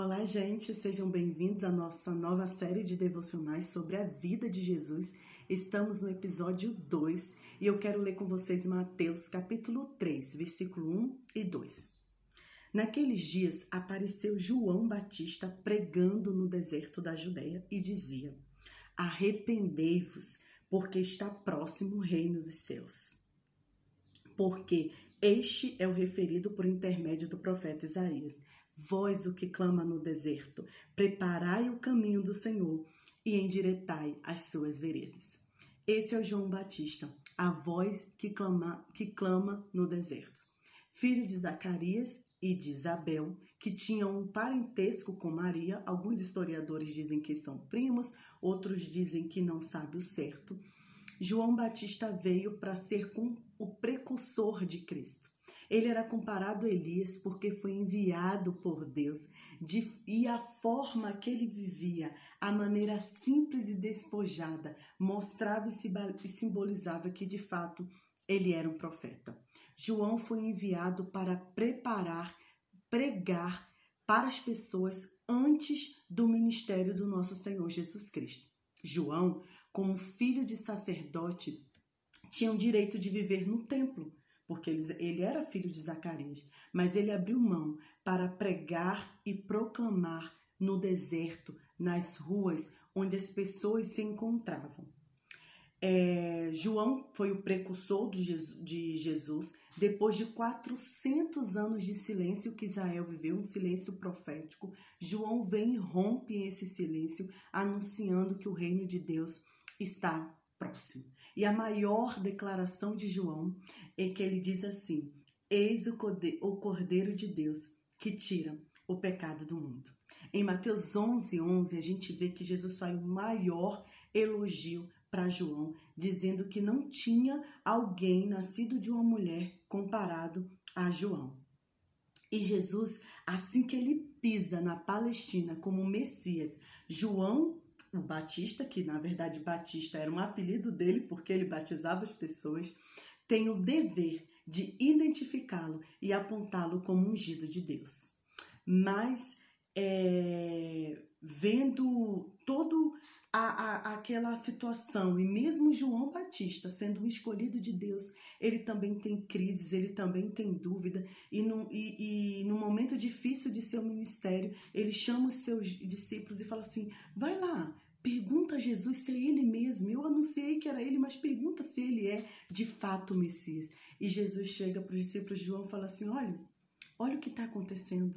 Olá, gente, sejam bem-vindos à nossa nova série de devocionais sobre a vida de Jesus. Estamos no episódio 2 e eu quero ler com vocês Mateus capítulo 3, versículo 1 e 2. Naqueles dias apareceu João Batista pregando no deserto da Judéia e dizia: Arrependei-vos, porque está próximo o reino dos céus. Porque este é o referido por intermédio do profeta Isaías. Vós o que clama no deserto, preparai o caminho do Senhor e endireitai as suas veredas. Esse é o João Batista, a voz que clama, que clama no deserto. Filho de Zacarias e de Isabel, que tinham um parentesco com Maria. Alguns historiadores dizem que são primos, outros dizem que não sabe o certo. João Batista veio para ser o precursor de Cristo. Ele era comparado a Elias porque foi enviado por Deus de, e a forma que ele vivia, a maneira simples e despojada, mostrava e simbolizava que de fato ele era um profeta. João foi enviado para preparar, pregar para as pessoas antes do ministério do nosso Senhor Jesus Cristo. João, como filho de sacerdote, tinha o direito de viver no templo porque ele, ele era filho de Zacarias, mas ele abriu mão para pregar e proclamar no deserto, nas ruas onde as pessoas se encontravam. É, João foi o precursor de Jesus, de Jesus depois de 400 anos de silêncio que Israel viveu, um silêncio profético. João vem e rompe esse silêncio, anunciando que o reino de Deus está próximo. E a maior declaração de João é que ele diz assim: Eis o Cordeiro de Deus que tira o pecado do mundo. Em Mateus 11, 11, a gente vê que Jesus faz o maior elogio para João, dizendo que não tinha alguém nascido de uma mulher comparado a João. E Jesus, assim que ele pisa na Palestina como Messias, João o Batista, que na verdade Batista era um apelido dele porque ele batizava as pessoas, tem o dever de identificá-lo e apontá-lo como ungido de Deus. Mas é, vendo todo a, a, aquela situação e mesmo João Batista sendo um escolhido de Deus, ele também tem crises, ele também tem dúvida e no, e, e no momento difícil de seu ministério, ele chama os seus discípulos e fala assim: vai lá, Pergunta a Jesus se é ele mesmo. Eu anunciei que era ele, mas pergunta se ele é de fato o Messias. E Jesus chega para os discípulos João e fala assim: olha, olha o que está acontecendo.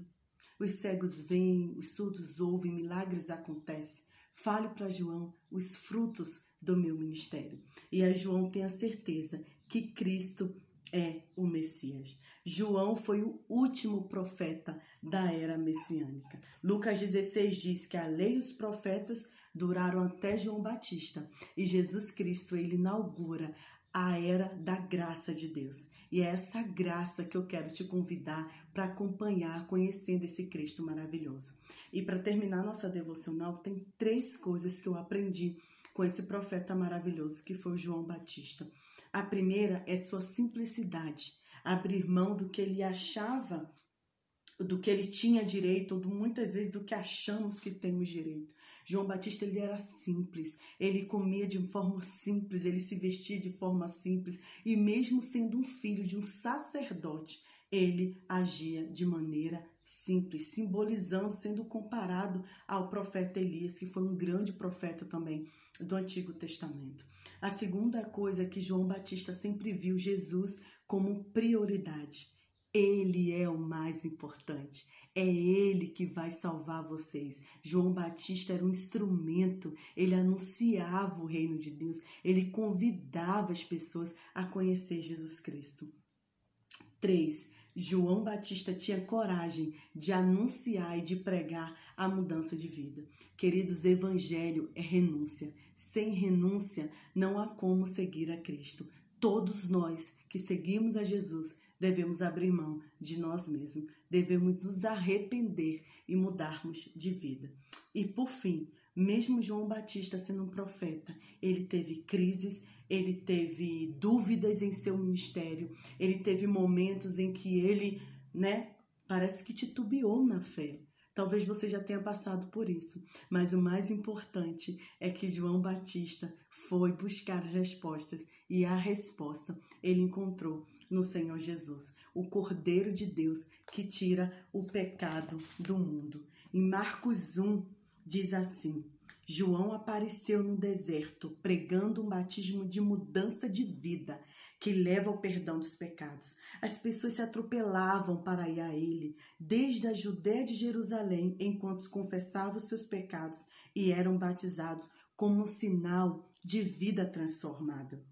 Os cegos vêm, os surdos ouvem, milagres acontecem. Fale para João os frutos do meu ministério. E aí João tem a certeza que Cristo é o Messias. João foi o último profeta da era messiânica. Lucas 16 diz que a lei e os profetas duraram até João Batista e Jesus Cristo ele inaugura a era da graça de Deus. E é essa graça que eu quero te convidar para acompanhar, conhecendo esse Cristo maravilhoso. E para terminar nossa devocional, tem três coisas que eu aprendi com esse profeta maravilhoso que foi João Batista. A primeira é sua simplicidade, abrir mão do que ele achava, do que ele tinha direito, ou muitas vezes do que achamos que temos direito. João Batista ele era simples, ele comia de forma simples, ele se vestia de forma simples e mesmo sendo um filho de um sacerdote, ele agia de maneira simples, simbolizando, sendo comparado ao profeta Elias, que foi um grande profeta também do Antigo Testamento. A segunda coisa é que João Batista sempre viu Jesus como prioridade. Ele é o mais importante. É Ele que vai salvar vocês. João Batista era um instrumento, ele anunciava o reino de Deus, ele convidava as pessoas a conhecer Jesus Cristo. 3. João Batista tinha coragem de anunciar e de pregar a mudança de vida. Queridos, evangelho é renúncia. Sem renúncia, não há como seguir a Cristo. Todos nós que seguimos a Jesus devemos abrir mão de nós mesmos, devemos nos arrepender e mudarmos de vida. E por fim, mesmo João Batista sendo um profeta, ele teve crises, ele teve dúvidas em seu ministério, ele teve momentos em que ele, né, parece que titubeou na fé. Talvez você já tenha passado por isso, mas o mais importante é que João Batista foi buscar as respostas e a resposta ele encontrou no Senhor Jesus, o Cordeiro de Deus que tira o pecado do mundo. Em Marcos 1 diz assim: João apareceu no deserto pregando um batismo de mudança de vida que leva ao perdão dos pecados. As pessoas se atropelavam para ir a ele, desde a Judéia de Jerusalém, enquanto confessavam seus pecados e eram batizados como um sinal de vida transformada.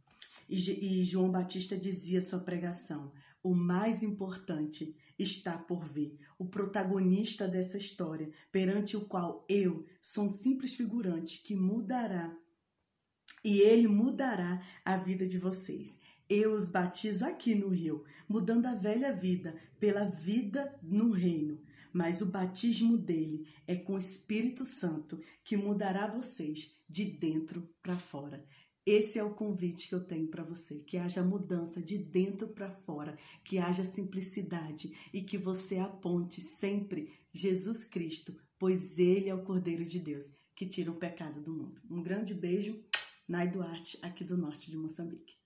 E, João Batista dizia sua pregação: o mais importante está por vir, o protagonista dessa história, perante o qual eu sou um simples figurante que mudará e ele mudará a vida de vocês. Eu os batizo aqui no rio, mudando a velha vida pela vida no reino. Mas o batismo dele é com o Espírito Santo que mudará vocês de dentro para fora. Esse é o convite que eu tenho para você, que haja mudança de dentro para fora, que haja simplicidade e que você aponte sempre Jesus Cristo, pois ele é o Cordeiro de Deus que tira o pecado do mundo. Um grande beijo, Nai Duarte, aqui do norte de Moçambique.